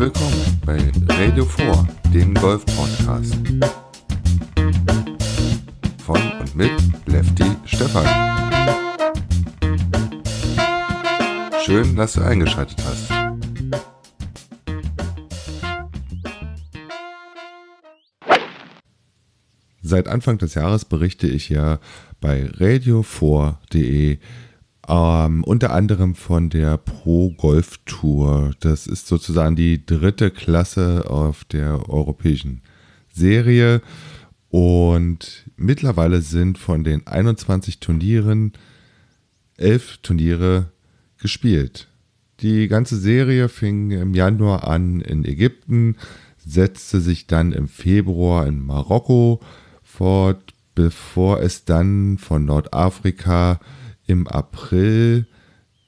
willkommen bei Radio 4, dem Golf-Podcast. Von und mit Lefty Stefan. Schön, dass du eingeschaltet hast. Seit Anfang des Jahres berichte ich ja bei radio4.de ähm, unter anderem von der Pro Golf Tour. Das ist sozusagen die dritte Klasse auf der europäischen Serie. Und mittlerweile sind von den 21 Turnieren elf Turniere gespielt. Die ganze Serie fing im Januar an in Ägypten, setzte sich dann im Februar in Marokko fort, bevor es dann von Nordafrika im April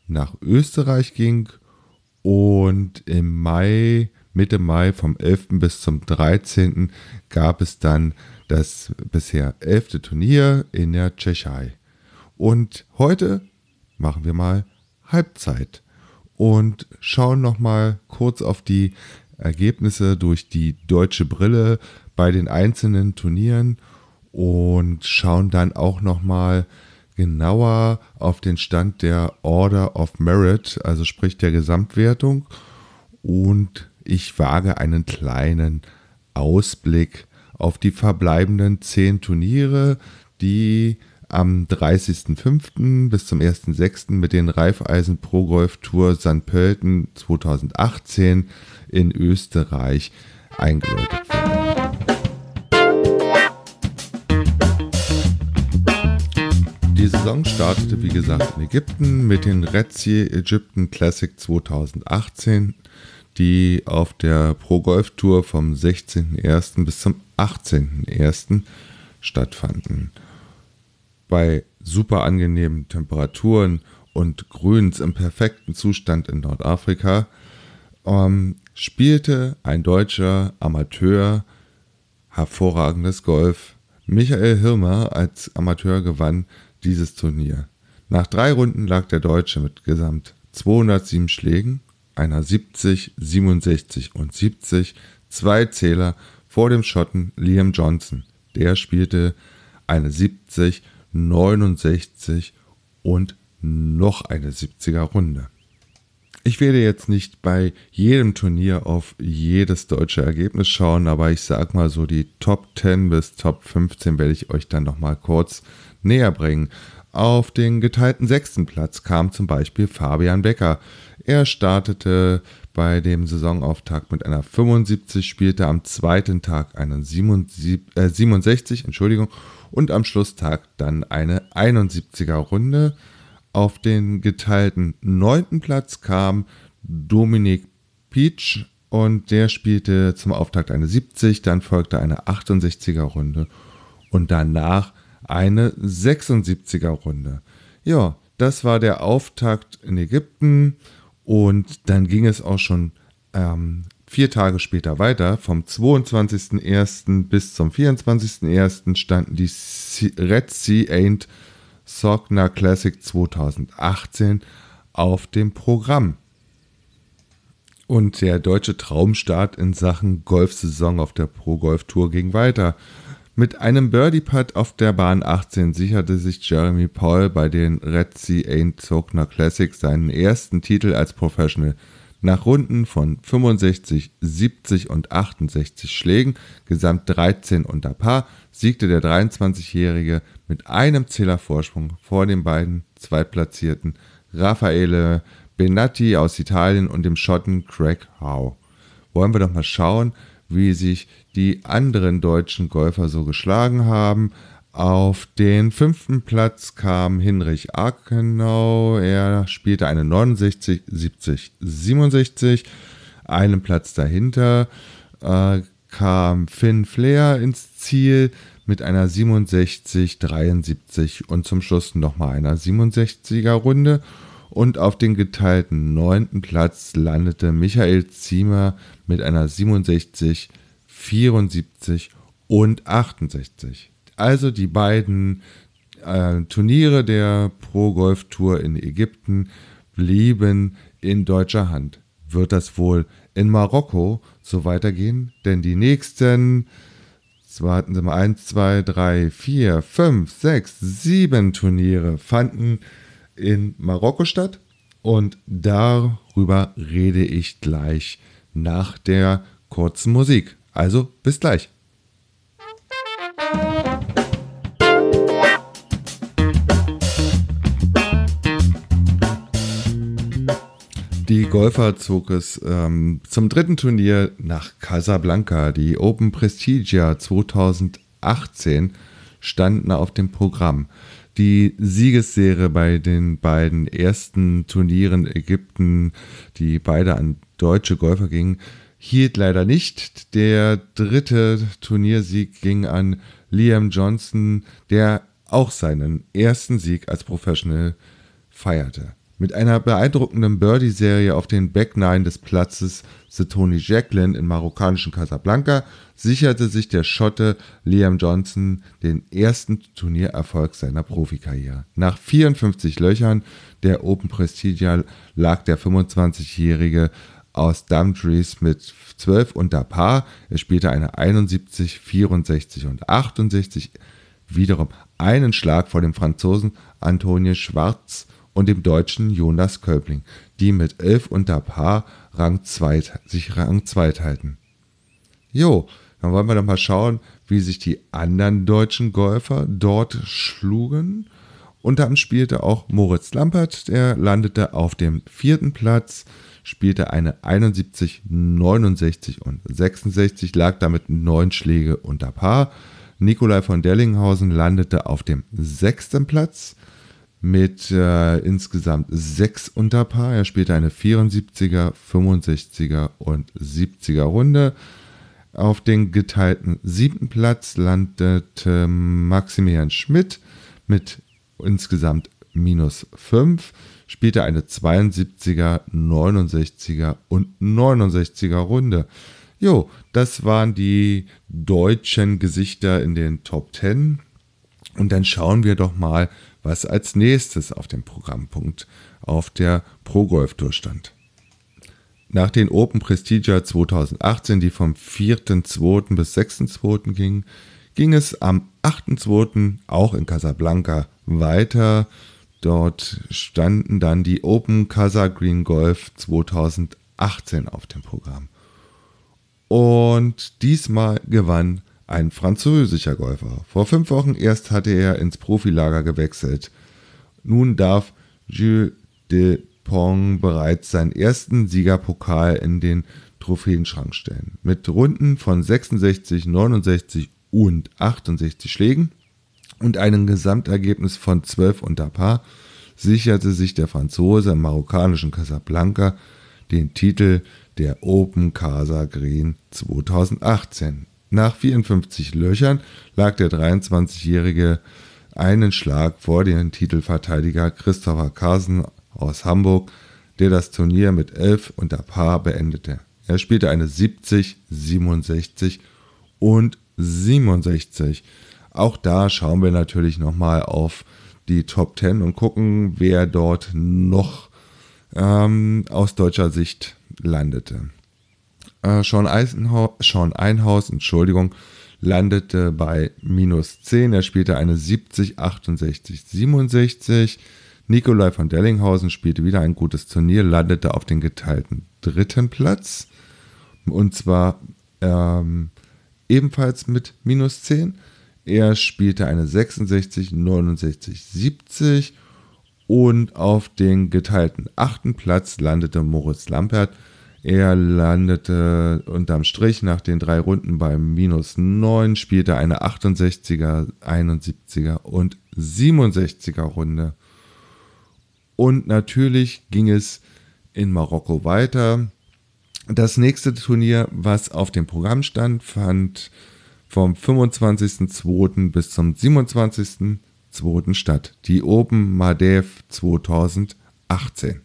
nach Österreich ging und im Mai, Mitte Mai vom 11. bis zum 13. gab es dann das bisher elfte Turnier in der Tschechei. Und heute machen wir mal Halbzeit und schauen noch mal kurz auf die Ergebnisse durch die deutsche Brille bei den einzelnen Turnieren und schauen dann auch noch mal genauer auf den Stand der Order of Merit, also sprich der Gesamtwertung. Und ich wage einen kleinen Ausblick auf die verbleibenden zehn Turniere, die am 30.05. bis zum 1.06. mit den Raiffeisen Pro Golf Tour St. Pölten 2018 in Österreich eingeläutet werden. Die Saison startete wie gesagt in Ägypten mit den Red Sea Egyptian Classic 2018, die auf der Pro Golf Tour vom 16.01. bis zum 18.01. stattfanden. Bei super angenehmen Temperaturen und Grüns im perfekten Zustand in Nordafrika ähm, spielte ein deutscher Amateur hervorragendes Golf. Michael Hirmer als Amateur gewann dieses Turnier. Nach drei Runden lag der Deutsche mit gesamt 207 Schlägen, einer 70, 67 und 70, zwei Zähler vor dem Schotten Liam Johnson. Der spielte eine 70, 69 und noch eine 70er Runde. Ich werde jetzt nicht bei jedem Turnier auf jedes deutsche Ergebnis schauen, aber ich sag mal so die Top 10 bis Top 15 werde ich euch dann nochmal kurz näher bringen. Auf den geteilten sechsten Platz kam zum Beispiel Fabian Becker. Er startete bei dem Saisonauftakt mit einer 75, spielte am zweiten Tag einen 67, äh 67 Entschuldigung, und am Schlusstag dann eine 71er Runde. Auf den geteilten neunten Platz kam Dominik Peach und der spielte zum Auftakt eine 70, dann folgte eine 68er Runde und danach eine 76er Runde. Ja, das war der Auftakt in Ägypten und dann ging es auch schon ähm, vier Tage später weiter. Vom 22.01. bis zum 24.01. standen die Red Sea Ain't Sogna Classic 2018 auf dem Programm. Und der deutsche Traumstart in Sachen Golfsaison auf der Pro Golf Tour ging weiter. Mit einem Birdie-Putt auf der Bahn 18 sicherte sich Jeremy Paul bei den Red Sea Ain't Sogner Classics seinen ersten Titel als Professional. Nach Runden von 65, 70 und 68 Schlägen, gesamt 13 unter Paar, siegte der 23-Jährige mit einem Zählervorsprung vor den beiden Zweitplatzierten Raffaele Benatti aus Italien und dem Schotten Craig Howe. Wollen wir doch mal schauen, wie sich die anderen deutschen Golfer so geschlagen haben. Auf den fünften Platz kam Hinrich Akenau. Er spielte eine 69, 70, 67. Einen Platz dahinter äh, kam Finn Flair ins Ziel mit einer 67, 73 und zum Schluss nochmal einer 67er Runde. Und auf den geteilten neunten Platz landete Michael Ziemer mit einer 67, 74 und 68. Also die beiden äh, Turniere der Pro Golf Tour in Ägypten blieben in deutscher Hand. Wird das wohl in Marokko so weitergehen, denn die nächsten, warten Sie mal, 1, 2, 3, 4, 5, 6, 7 Turniere fanden in Marokko statt und darüber rede ich gleich nach der kurzen Musik. Also bis gleich. Die Golfer zog es ähm, zum dritten Turnier nach Casablanca. Die Open Prestigia 2018 standen auf dem Programm. Die Siegesserie bei den beiden ersten Turnieren Ägypten, die beide an deutsche Golfer gingen, hielt leider nicht. Der dritte Turniersieg ging an Liam Johnson, der auch seinen ersten Sieg als Professional feierte. Mit einer beeindruckenden Birdie-Serie auf den Back Nine des Platzes The Tony Jacqueline im marokkanischen Casablanca sicherte sich der Schotte Liam Johnson den ersten Turniererfolg seiner Profikarriere. Nach 54 Löchern der Open Prestigia lag der 25-Jährige aus Dumfries mit 12 unter Paar. Er spielte eine 71, 64 und 68, wiederum einen Schlag vor dem Franzosen Antonio Schwarz und dem Deutschen Jonas Köbling, die mit 11 unter Paar Rang 2, sich Rang 2 teilten. Jo, dann wollen wir doch mal schauen, wie sich die anderen deutschen Golfer dort schlugen. Und dann spielte auch Moritz Lampert, der landete auf dem vierten Platz, spielte eine 71, 69 und 66, lag damit neun Schläge unter Paar. Nikolai von Dellinghausen landete auf dem sechsten Platz mit äh, insgesamt sechs Unterpaar. Er spielte eine 74er, 65er und 70er Runde. Auf den geteilten siebten Platz landete Maximilian Schmidt mit insgesamt minus 5, spielte eine 72er, 69er und 69er Runde. Jo, das waren die deutschen Gesichter in den Top 10. Und dann schauen wir doch mal, was als nächstes auf dem Programmpunkt auf der Pro Golf Tour stand. Nach den Open Prestigia 2018, die vom 4.2. bis 6.2. gingen, ging es am 8.2. auch in Casablanca weiter. Dort standen dann die Open Casa Green Golf 2018 auf dem Programm. Und diesmal gewann ein französischer Golfer. Vor fünf Wochen erst hatte er ins Profilager gewechselt. Nun darf Jules de Pong bereits seinen ersten Siegerpokal in den Trophäenschrank stellen. Mit Runden von 66, 69 und 68 Schlägen und einem Gesamtergebnis von 12 unter Paar sicherte sich der Franzose im marokkanischen Casablanca den Titel der Open Casa Green 2018. Nach 54 Löchern lag der 23-Jährige einen Schlag vor den Titelverteidiger Christopher Carson aus Hamburg, der das Turnier mit 11 unter Paar beendete. Er spielte eine 70, 67 und 67. Auch da schauen wir natürlich nochmal auf die Top 10 und gucken, wer dort noch ähm, aus deutscher Sicht landete. Äh, Sean, Einhaus, Entschuldigung, landete bei minus 10. Er spielte eine 70, 68, 67. Nikolai von Dellinghausen spielte wieder ein gutes Turnier, landete auf den geteilten dritten Platz. Und zwar ähm, ebenfalls mit minus 10. Er spielte eine 66, 69, 70. Und auf den geteilten achten Platz landete Moritz Lampert er landete unterm Strich nach den drei Runden beim minus 9, spielte eine 68er, 71er und 67er Runde. Und natürlich ging es in Marokko weiter. Das nächste Turnier, was auf dem Programm stand, vom 25.02. bis zum 27.02. statt. Die Open Madev 2018.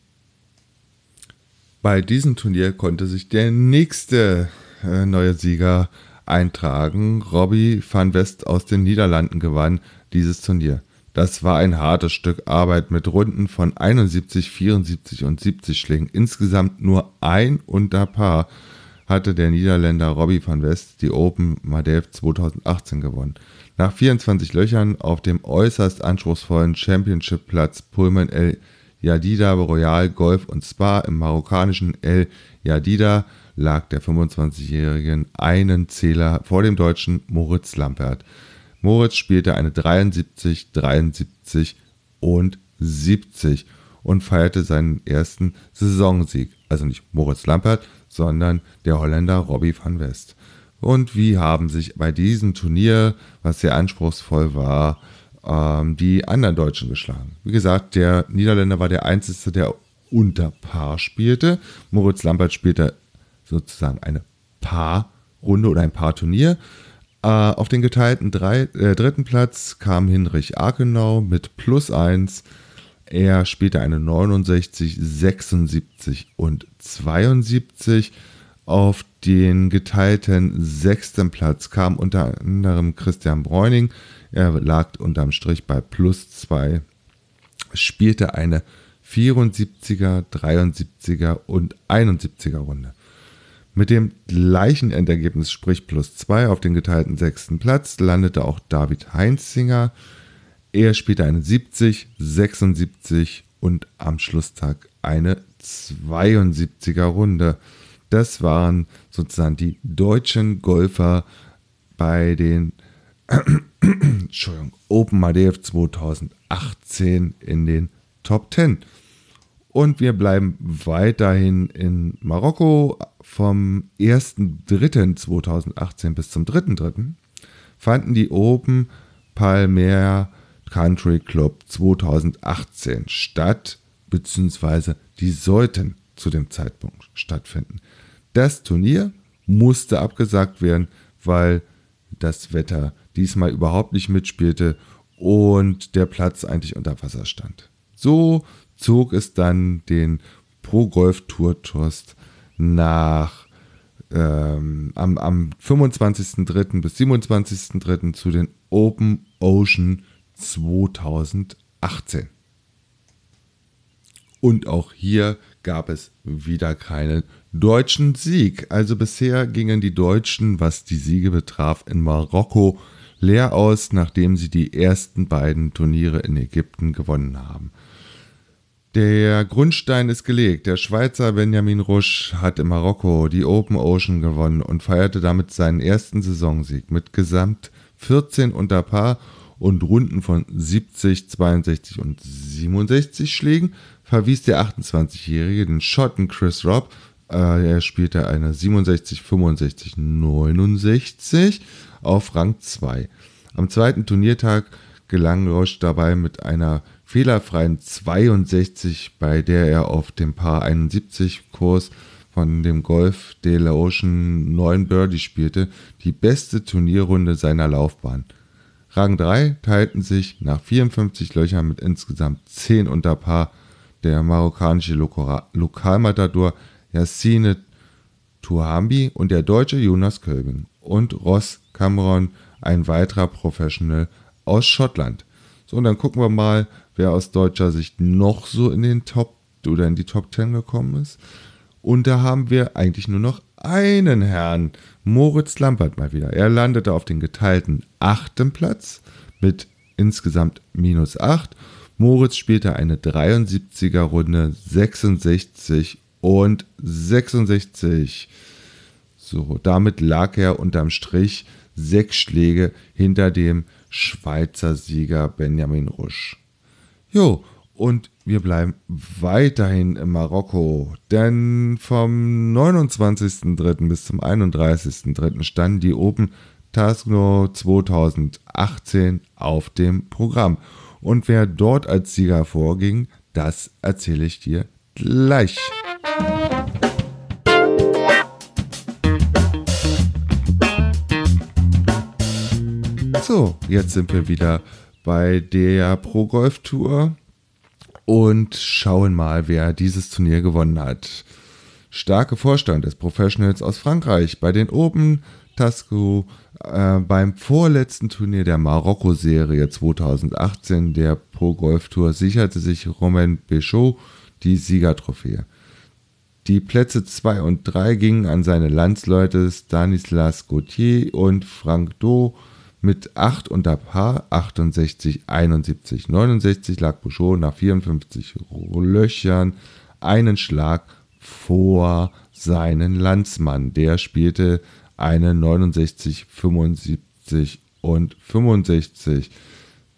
Bei diesem Turnier konnte sich der nächste äh, neue Sieger eintragen. Robbie van West aus den Niederlanden gewann dieses Turnier. Das war ein hartes Stück Arbeit mit Runden von 71, 74 und 70 Schlägen. Insgesamt nur ein Unterpaar hatte der Niederländer Robbie van West die Open Madev 2018 gewonnen. Nach 24 Löchern auf dem äußerst anspruchsvollen Championship-Platz Pullman El Jadida Royal Golf und Spa im marokkanischen El Jadida lag der 25-Jährigen einen Zähler vor dem Deutschen Moritz Lampert. Moritz spielte eine 73, 73 und 70 und feierte seinen ersten Saisonsieg. Also nicht Moritz Lampert, sondern der Holländer Robbie van West. Und wie haben sich bei diesem Turnier, was sehr anspruchsvoll war, ähm, die anderen Deutschen geschlagen? Wie gesagt, der Niederländer war der Einzige, der unter Paar spielte. Moritz Lampert spielte sozusagen eine Paarrunde oder ein Paarturnier. Äh, auf den geteilten drei, äh, dritten Platz kam Hinrich Arkenau mit plus 1. Er spielte eine 69, 76 und 72. Auf den geteilten sechsten Platz kam unter anderem Christian Bräuning. Er lag unterm Strich bei plus 2. Spielte eine 74er, 73er und 71er Runde. Mit dem gleichen Endergebnis, sprich plus 2 auf den geteilten sechsten Platz, landete auch David Heinzinger. Er spielte eine 70, 76 und am Schlusstag eine 72er Runde. Das waren sozusagen die deutschen Golfer bei den Entschuldigung, Open Madev 2018 in den Top 10. Und wir bleiben weiterhin in Marokko. Vom 1.3.2018 bis zum 3.3. fanden die Open Palmer Country Club 2018 statt, beziehungsweise die sollten zu dem Zeitpunkt stattfinden. Das Turnier musste abgesagt werden, weil das Wetter diesmal überhaupt nicht mitspielte und der Platz eigentlich unter Wasser stand. So zog es dann den Pro Golf Tour Trust nach ähm, am, am 25.03. bis 27.03. zu den Open Ocean 2018. Und auch hier gab es wieder keinen deutschen Sieg. Also bisher gingen die Deutschen, was die Siege betraf, in Marokko leer aus, nachdem sie die ersten beiden Turniere in Ägypten gewonnen haben. Der Grundstein ist gelegt. Der Schweizer Benjamin Rusch hat in Marokko die Open Ocean gewonnen und feierte damit seinen ersten Saisonsieg mit gesamt 14 unter Paar und Runden von 70, 62 und 67 Schlägen verwies der 28-Jährige den Schotten Chris Robb. Äh, er spielte eine 67, 65, 69 auf Rang 2. Am zweiten Turniertag gelang Roche dabei mit einer fehlerfreien 62, bei der er auf dem Paar 71 Kurs von dem Golf de la Ocean 9 Birdie spielte, die beste Turnierrunde seiner Laufbahn. Rang 3 teilten sich nach 54 Löchern mit insgesamt 10 unter Paar der marokkanische Lokalmatador Yassine Touhambi und der deutsche Jonas Kölbing und Ross Cameron, ein weiterer Professional aus Schottland. So, und dann gucken wir mal, wer aus deutscher Sicht noch so in den Top oder in die Top 10 gekommen ist. Und da haben wir eigentlich nur noch einen Herrn, Moritz Lampert mal wieder. Er landete auf den geteilten achten Platz mit insgesamt minus 8. Moritz spielte eine 73er Runde, 66 und 66. So, damit lag er unterm Strich sechs Schläge hinter dem Schweizer Sieger Benjamin Rusch. Jo, und wir bleiben weiterhin in Marokko, denn vom 29.03. bis zum 31.03. standen die Open Tasno 2018 auf dem Programm. Und wer dort als Sieger vorging, das erzähle ich dir gleich. So, jetzt sind wir wieder bei der Pro Golf Tour und schauen mal, wer dieses Turnier gewonnen hat. Starke Vorstand des Professionals aus Frankreich bei den Open Tasco Äh, beim vorletzten Turnier der Marokko-Serie 2018 der Pro Golf Tour sicherte sich Romain Béchot die Siegertrophäe. Die Plätze 2 und 3 gingen an seine Landsleute Stanislas Gauthier und Frank Do. Mit 8 unter Paar, 68, 71, 69 lag Bouchot nach 54 Löchern einen Schlag vor seinen Landsmann. Der spielte eine 69, 75 und 65.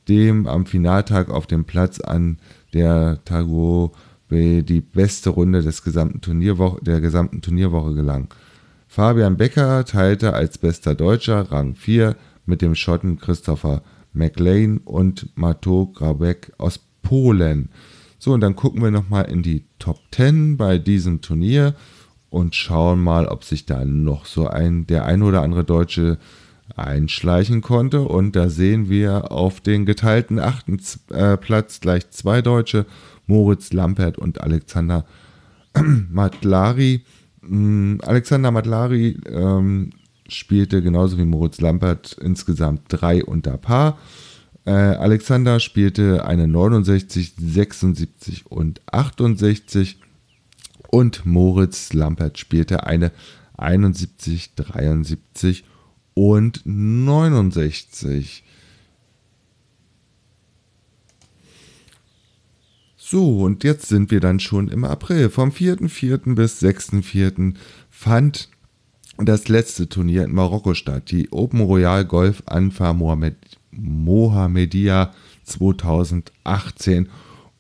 Dem am Finaltag auf dem Platz an der Tago die beste Runde des gesamten der gesamten Turnierwoche gelang. Fabian Becker teilte als bester Deutscher Rang 4 mit dem Schotten Christopher McLean und Mato Grabek aus Polen. So, und dann gucken wir nochmal in die Top 10 bei diesem Turnier und schauen mal, ob sich da noch so ein, der ein oder andere Deutsche einschleichen konnte. Und da sehen wir auf den geteilten achten äh, Platz gleich zwei Deutsche, Moritz Lampert und Alexander Matlari. Ähm, Alexander Matlari ähm, spielte genauso wie Moritz Lampert insgesamt drei unter Paar. Äh, Alexander spielte eine 69, 76 und 68 und Moritz Lampert spielte eine 71, 73 und 69. So, und jetzt sind wir dann schon im April. Vom 4.4. bis 6.4. fand das letzte Turnier in Marokko statt, die Open Royal Golf Anfa Mohammed, Mohammedia 2018.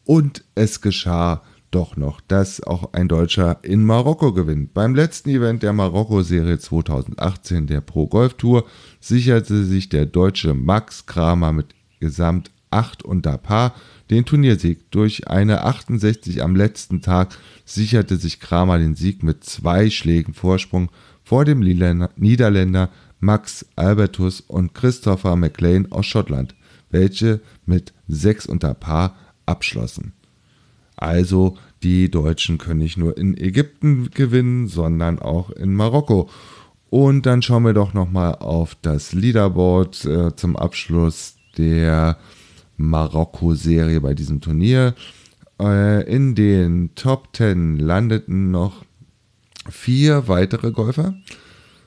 Und es geschah doch noch, dass auch ein Deutscher in Marokko gewinnt. Beim letzten Event der Marokko-Serie 2018 der Pro Golf Tour sicherte sich der deutsche Max Kramer mit Gesamt 8 unter Paar den Turniersieg. Durch eine 68 am letzten Tag sicherte sich Kramer den Sieg mit zwei Schlägen Vorsprung vor dem Niederländer Max Albertus und Christopher McLean aus Schottland, welche mit 6 unter Paar abschlossen. Also die Deutschen können nicht nur in Ägypten gewinnen, sondern auch in Marokko. Und dann schauen wir doch nochmal auf das Leaderboard äh, zum Abschluss der Marokko-Serie bei diesem Turnier. Äh, in den Top 10 landeten noch vier weitere Golfer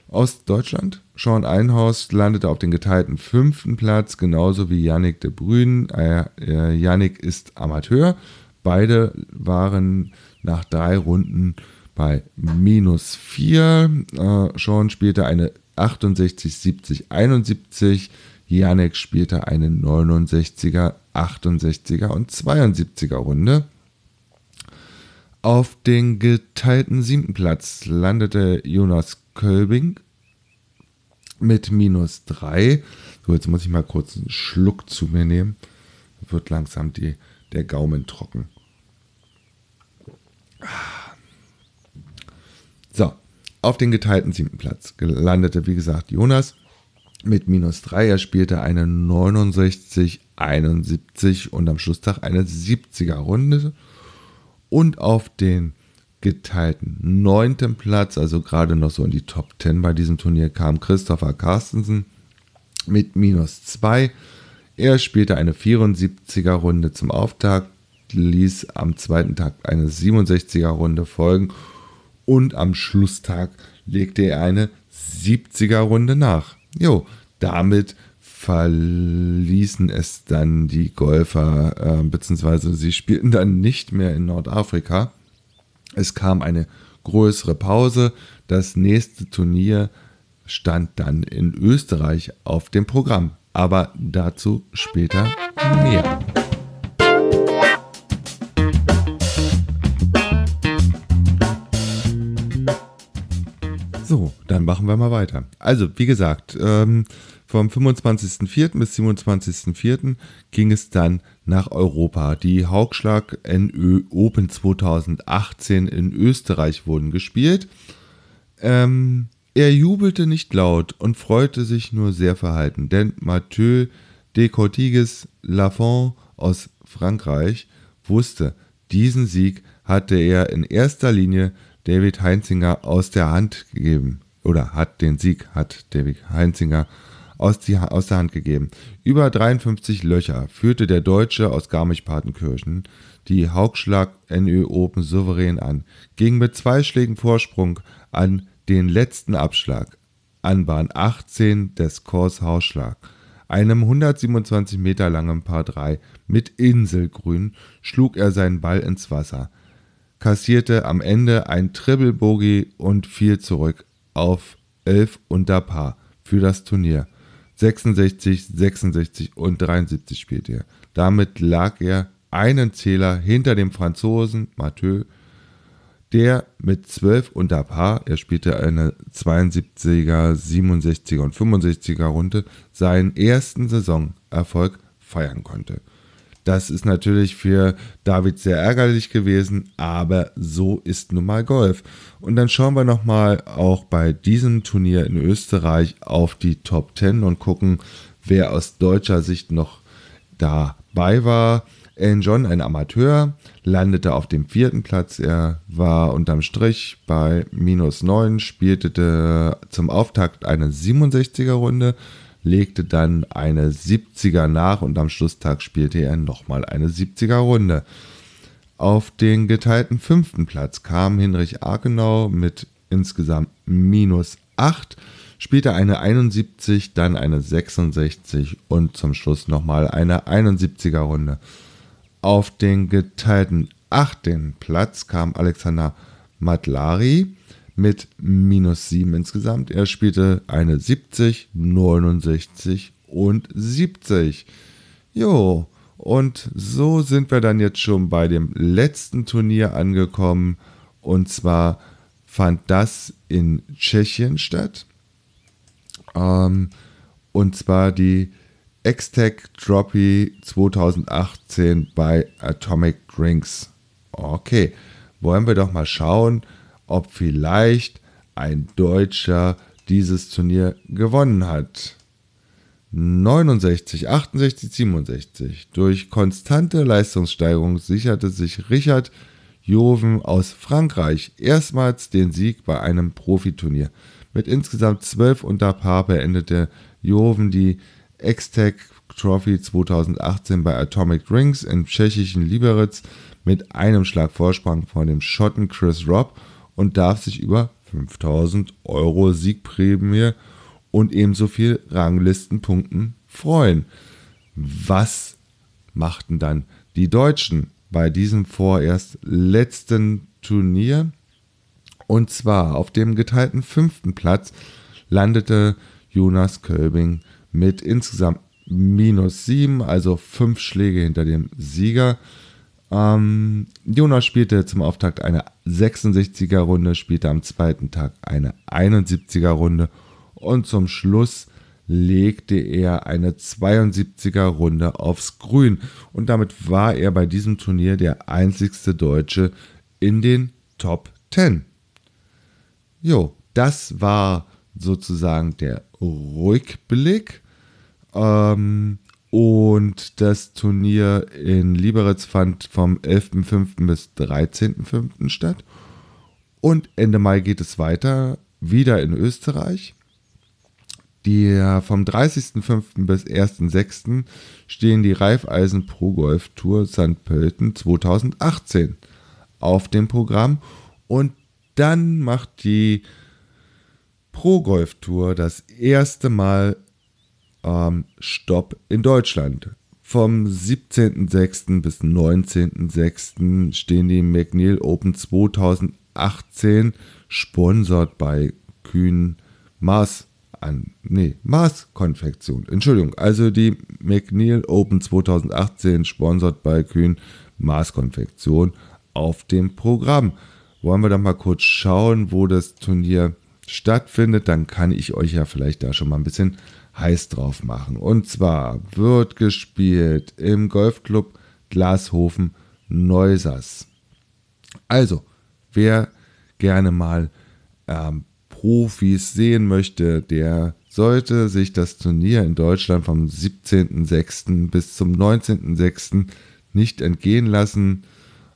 aus Deutschland. Sean Einhaus landete auf den geteilten fünften Platz, genauso wie Yannick de Bruyne. Äh, äh, Yannick ist Amateur. Beide waren nach drei Runden bei minus 4. Äh, Sean spielte eine 68, 70, 71. Janek spielte eine 69er, 68er und 72er Runde. Auf den geteilten siebten Platz landete Jonas Kölbing mit minus 3. So, jetzt muss ich mal kurz einen Schluck zu mir nehmen. Wird langsam die, der Gaumen trocken. So, auf den geteilten siebten Platz landete, wie gesagt, Jonas mit minus 3. Er spielte eine 69, 71 und am Schlusstag eine 70er Runde. Und auf den geteilten neunten Platz, also gerade noch so in die Top 10 bei diesem Turnier, kam Christopher Carstensen mit minus 2. Er spielte eine 74er Runde zum Auftakt, ließ am zweiten Tag eine 67er Runde folgen und am Schlusstag legte er eine 70er Runde nach. Jo, damit verließen es dann die Golfer, äh, beziehungsweise sie spielten dann nicht mehr in Nordafrika. Es kam eine größere Pause. Das nächste Turnier stand dann in Österreich auf dem Programm. Aber dazu später mehr. So, dann machen wir mal weiter. Also, wie gesagt, ähm, vom 25.04. bis 27.04. ging es dann nach Europa. Die Haugschlag NÖ Open 2018 in Österreich wurden gespielt. Ähm, er jubelte nicht laut und freute sich nur sehr verhalten, denn Mathieu de Cortigues Lafont aus Frankreich wusste, diesen Sieg hatte er in erster Linie David Heinzinger aus der Hand gegeben. oder hat den Sieg, hat David Heinzinger aus, die, aus der Hand gegeben. Über 53 Löcher führte der Deutsche aus Garmisch-Partenkirchen die Haugschlag NÖ Open souverän an, ging mit zwei Schlägen Vorsprung an den letzten Abschlag, an Bahn 18 des Kurs Hausschlag, einem 127 Meter langen Paar 3 mit Inselgrün, schlug er seinen Ball ins Wasser, kassierte am Ende ein Triple Bogey und fiel zurück auf 11 unter Paar für das Turnier. 66, 66 und 73 spielte er. Damit lag er einen Zähler hinter dem Franzosen Mathieu, der mit 12 unter Paar, er spielte eine 72er, 67er und 65er Runde, seinen ersten Saisonerfolg feiern konnte. Das ist natürlich für David sehr ärgerlich gewesen, aber so ist nun mal Golf. Und dann schauen wir nochmal auch bei diesem Turnier in Österreich auf die Top 10 und gucken, wer aus deutscher Sicht noch dabei war. Alan John, ein Amateur, landete auf dem vierten Platz. Er war unterm Strich bei minus 9, spielte zum Auftakt eine 67er Runde, legte dann eine 70er nach und am Schlusstag spielte er nochmal eine 70er Runde. Auf den geteilten fünften Platz kam Hinrich Arkenau mit insgesamt minus 8, spielte eine 71, dann eine 66 und zum Schluss nochmal eine 71er Runde. Auf den geteilten achten Platz kam Alexander Matlari mit minus 7 insgesamt. Er spielte eine 70, 69 und 70. Jo, und so sind wir dann jetzt schon bei dem letzten Turnier angekommen. Und zwar fand das in Tschechien statt. Ähm, und zwar die X-Tech Droppy 2018 bei Atomic Drinks. Okay, wollen wir doch mal schauen, ob vielleicht ein Deutscher dieses Turnier gewonnen hat. 69, 68, 67. Durch konstante Leistungssteigerung sicherte sich Richard Joven aus Frankreich erstmals den Sieg bei einem Profiturnier. Mit insgesamt 12 unter Paar beendete Joven die X-Tech Trophy 2018 bei Atomic Drinks im tschechischen Liberec mit einem Schlag Vorsprung vor dem Schotten Chris Robb und darf sich über 5000 Euro Siegprämie und ebenso viel Ranglistenpunkten freuen. Was machten dann die Deutschen bei diesem vorerst letzten Turnier? Und zwar auf dem geteilten fünften Platz landete Jonas Kölbing mit insgesamt minus 7, also 5 Schläge hinter dem Sieger. Ähm, Jonas spielte zum Auftakt eine 66er Runde, spielte am zweiten Tag eine 71er Runde und zum Schluss legte er eine 72er Runde aufs Grün und damit war er bei diesem Turnier der einzigste Deutsche in den Top 10. Jo, das war sozusagen der Rückblick. Ähm, und das Turnier in Liberec fand vom 11.05. bis 13.05. statt. Und Ende Mai geht es weiter, wieder in Österreich. Die, vom 30.05. bis 1.06. stehen die Raiffeisen Pro Golf Tour St. Pölten 2018 auf dem Programm. Und dann macht die Pro Golf Tour das erste Mal ähm, Stopp in Deutschland. Vom 17.06. bis 19.06. stehen die McNeil Open 2018 sponsert bei Kühn Mars an. Nee, Mars Konfektion. Entschuldigung. Also die McNeil Open 2018 sponsert bei Kühn Mars Konfektion auf dem Programm. Wollen wir dann mal kurz schauen, wo das Turnier stattfindet, dann kann ich euch ja vielleicht da schon mal ein bisschen heiß drauf machen. Und zwar wird gespielt im Golfclub Glashofen Neusers. Also, wer gerne mal ähm, Profis sehen möchte, der sollte sich das Turnier in Deutschland vom 17.06. bis zum 19.06. nicht entgehen lassen.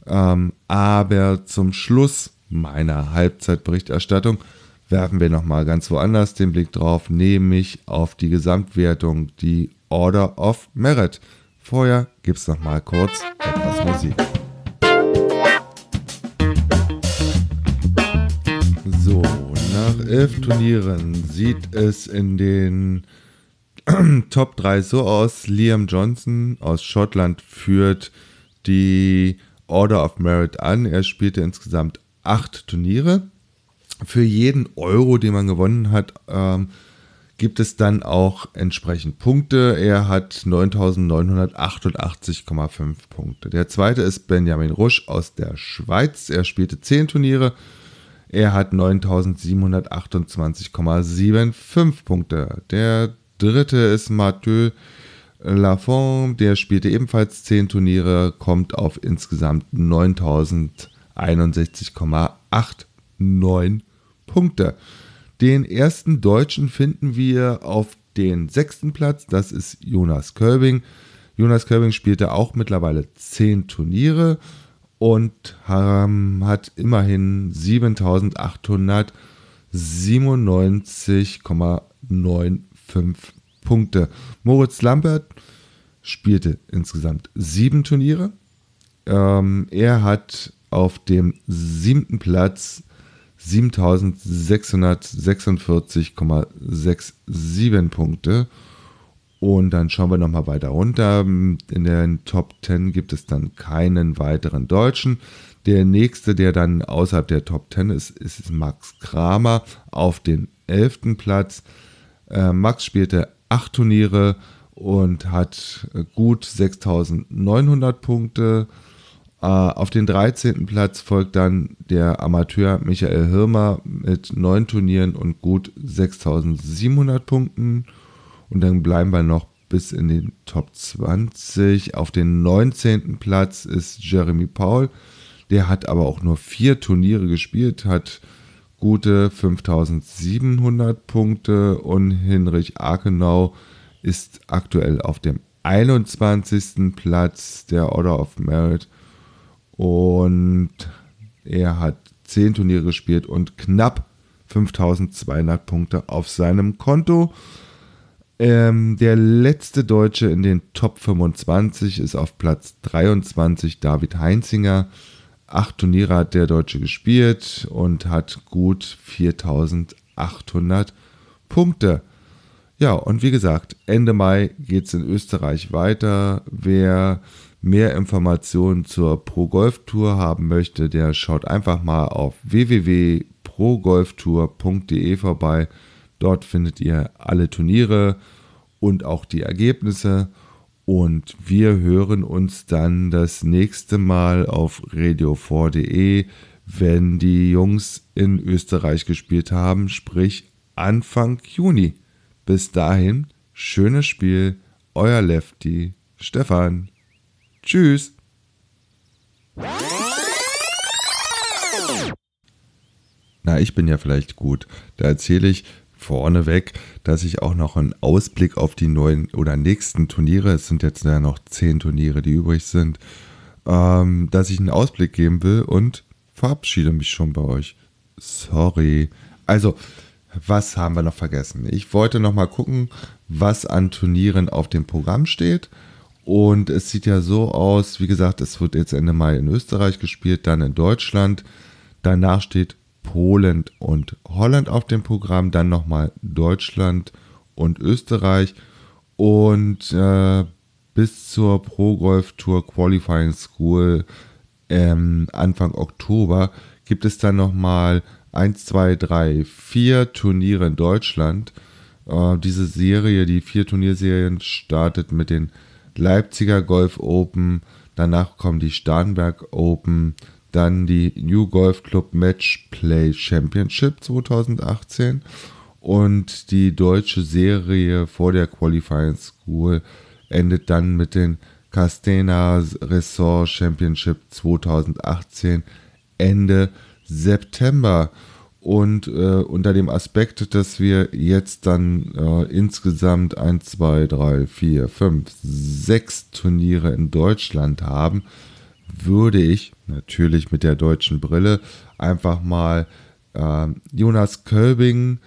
Ähm, aber zum Schluss meiner Halbzeitberichterstattung werfen wir nochmal ganz woanders den Blick drauf, nämlich auf die Gesamtwertung, die Order of Merit. Vorher gibt es nochmal kurz etwas Musik. So, nach elf Turnieren sieht es in den Top 3 so aus. Liam Johnson aus Schottland führt die Order of Merit an. Er spielte insgesamt acht Turniere. Für jeden Euro, den man gewonnen hat, ähm, gibt es dann auch entsprechend Punkte. Er hat 9.988,5 Punkte. Der zweite ist Benjamin Rusch aus der Schweiz. Er spielte 10 Turniere. Er hat 9.728,75 Punkte. Der dritte ist Mathieu Lafont. Der spielte ebenfalls 10 Turniere, kommt auf insgesamt 9.061,89 Punkte. Den ersten Deutschen finden wir auf den sechsten Platz, das ist Jonas Körbing. Jonas Körbing spielte auch mittlerweile zehn Turniere und hat immerhin 7897,95 Punkte. Moritz Lambert spielte insgesamt sieben Turniere. Ähm, er hat auf dem siebten Platz 7646,67 Punkte. Und dann schauen wir nochmal weiter runter. In den Top 10 gibt es dann keinen weiteren Deutschen. Der nächste, der dann außerhalb der Top 10 ist, ist Max Kramer auf den 11. Platz. Äh, Max spielte 8 Turniere und hat gut 6900 Punkte. Äh, auf den 13. Platz folgt dann der Amateur Michael Hirmer mit neun Turnieren und gut 6700 Punkten. Und dann bleiben wir noch bis in den Top 20. Auf den 19. Platz ist Jeremy Paul. Der hat aber auch nur vier Turniere gespielt, hat gute 5700 Punkte und Hinrich Arkenau ist aktuell auf dem 21. Platz der Order of Merit und er hat 10 Turniere gespielt und knapp 5200 Punkte auf seinem Konto. Ähm, der letzte Deutsche in den Top 25 ist auf Platz 23 David Heinzinger. Acht Turniere hat der Deutsche gespielt und hat gut 4800 Punkte. Ja, und wie gesagt, Ende Mai geht es in Österreich weiter. Wer mehr Informationen zur Pro Golf Tour haben möchte, der schaut einfach mal auf www.progolftour.de vorbei. Dort findet ihr alle Turniere und auch die Ergebnisse. Und wir hören uns dann das nächste Mal auf radio4.de, wenn die Jungs in Österreich gespielt haben, sprich Anfang Juni. Bis dahin, schönes Spiel, euer Lefty, Stefan. Tschüss. Na, ich bin ja vielleicht gut. Da erzähle ich vorneweg, dass ich auch noch einen Ausblick auf die neuen oder nächsten Turniere, es sind jetzt ja noch zehn Turniere, die übrig sind, ähm, dass ich einen Ausblick geben will und verabschiede mich schon bei euch. Sorry. Also, was haben wir noch vergessen? Ich wollte noch mal gucken, was an Turnieren auf dem Programm steht. Und es sieht ja so aus, wie gesagt, es wird jetzt Ende Mai in Österreich gespielt, dann in Deutschland. Danach steht Polen und Holland auf dem Programm, dann nochmal Deutschland und Österreich. Und äh, bis zur Pro Golf Tour Qualifying School ähm, Anfang Oktober gibt es dann nochmal 1, 2, 3, 4 Turniere in Deutschland. Äh, diese Serie, die vier Turnierserien, startet mit den Leipziger Golf Open, danach kommen die Starnberg Open, dann die New Golf Club Match Play Championship 2018 und die deutsche Serie vor der Qualifying School endet dann mit den Castena Resort Championship 2018 Ende September. Und äh, unter dem Aspekt, dass wir jetzt dann äh, insgesamt 1, 2, 3, 4, 5, 6 Turniere in Deutschland haben, würde ich natürlich mit der deutschen Brille einfach mal Ähm, Jonas Kölbing,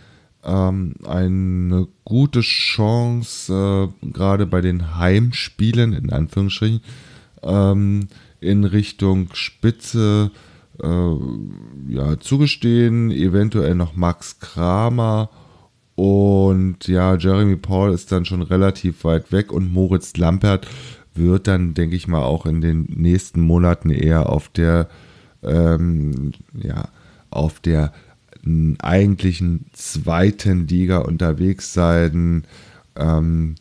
ähm, eine gute Chance, äh, gerade bei den Heimspielen, in Anführungsstrichen, ähm, in Richtung Spitze äh, ja, zugestehen. Eventuell noch Max Kramer. Und ja, Jeremy Paul ist dann schon relativ weit weg und Moritz Lampert wird dann, denke ich mal, auch in den nächsten Monaten eher auf der, ähm, ja, auf der eigentlichen zweiten Liga unterwegs sein ähm,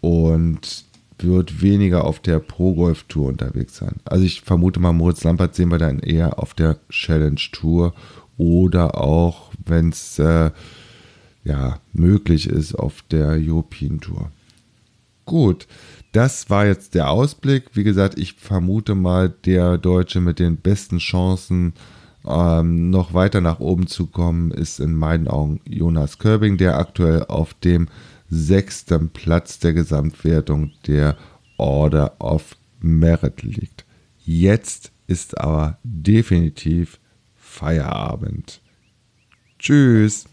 und wird weniger auf der Pro Golf Tour unterwegs sein. Also ich vermute mal, Moritz Lampert sehen wir dann eher auf der Challenge Tour oder auch, wenn es äh, ja, möglich ist, auf der European Tour. Gut, das war jetzt der Ausblick. Wie gesagt, ich vermute mal, der Deutsche mit den besten Chancen ähm, noch weiter nach oben zu kommen, ist in meinen Augen Jonas Körbing, der aktuell auf dem sechsten Platz der Gesamtwertung der Order of Merit liegt. Jetzt ist aber definitiv Feierabend. Tschüss.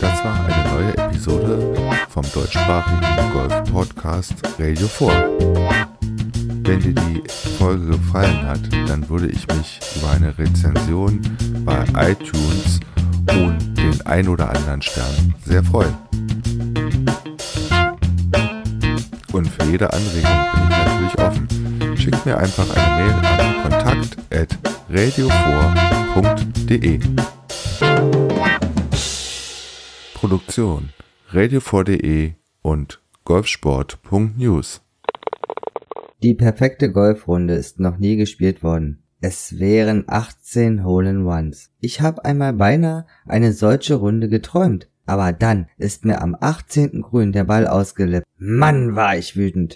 Das war eine neue Episode vom deutschsprachigen Golf-Podcast Radio 4. Wenn dir die Folge gefallen hat, dann würde ich mich über eine Rezension bei iTunes und den ein oder anderen Stern sehr freuen. Und für jede Anregung bin ich natürlich offen. Schickt mir einfach eine Mail an kontakt.radio4.de. Produktion radio4.de und golfsport.news die perfekte Golfrunde ist noch nie gespielt worden. Es wären 18 Hole-in-Ones. Ich habe einmal beinahe eine solche Runde geträumt. Aber dann ist mir am 18. Grün der Ball ausgelippt. Mann, war ich wütend.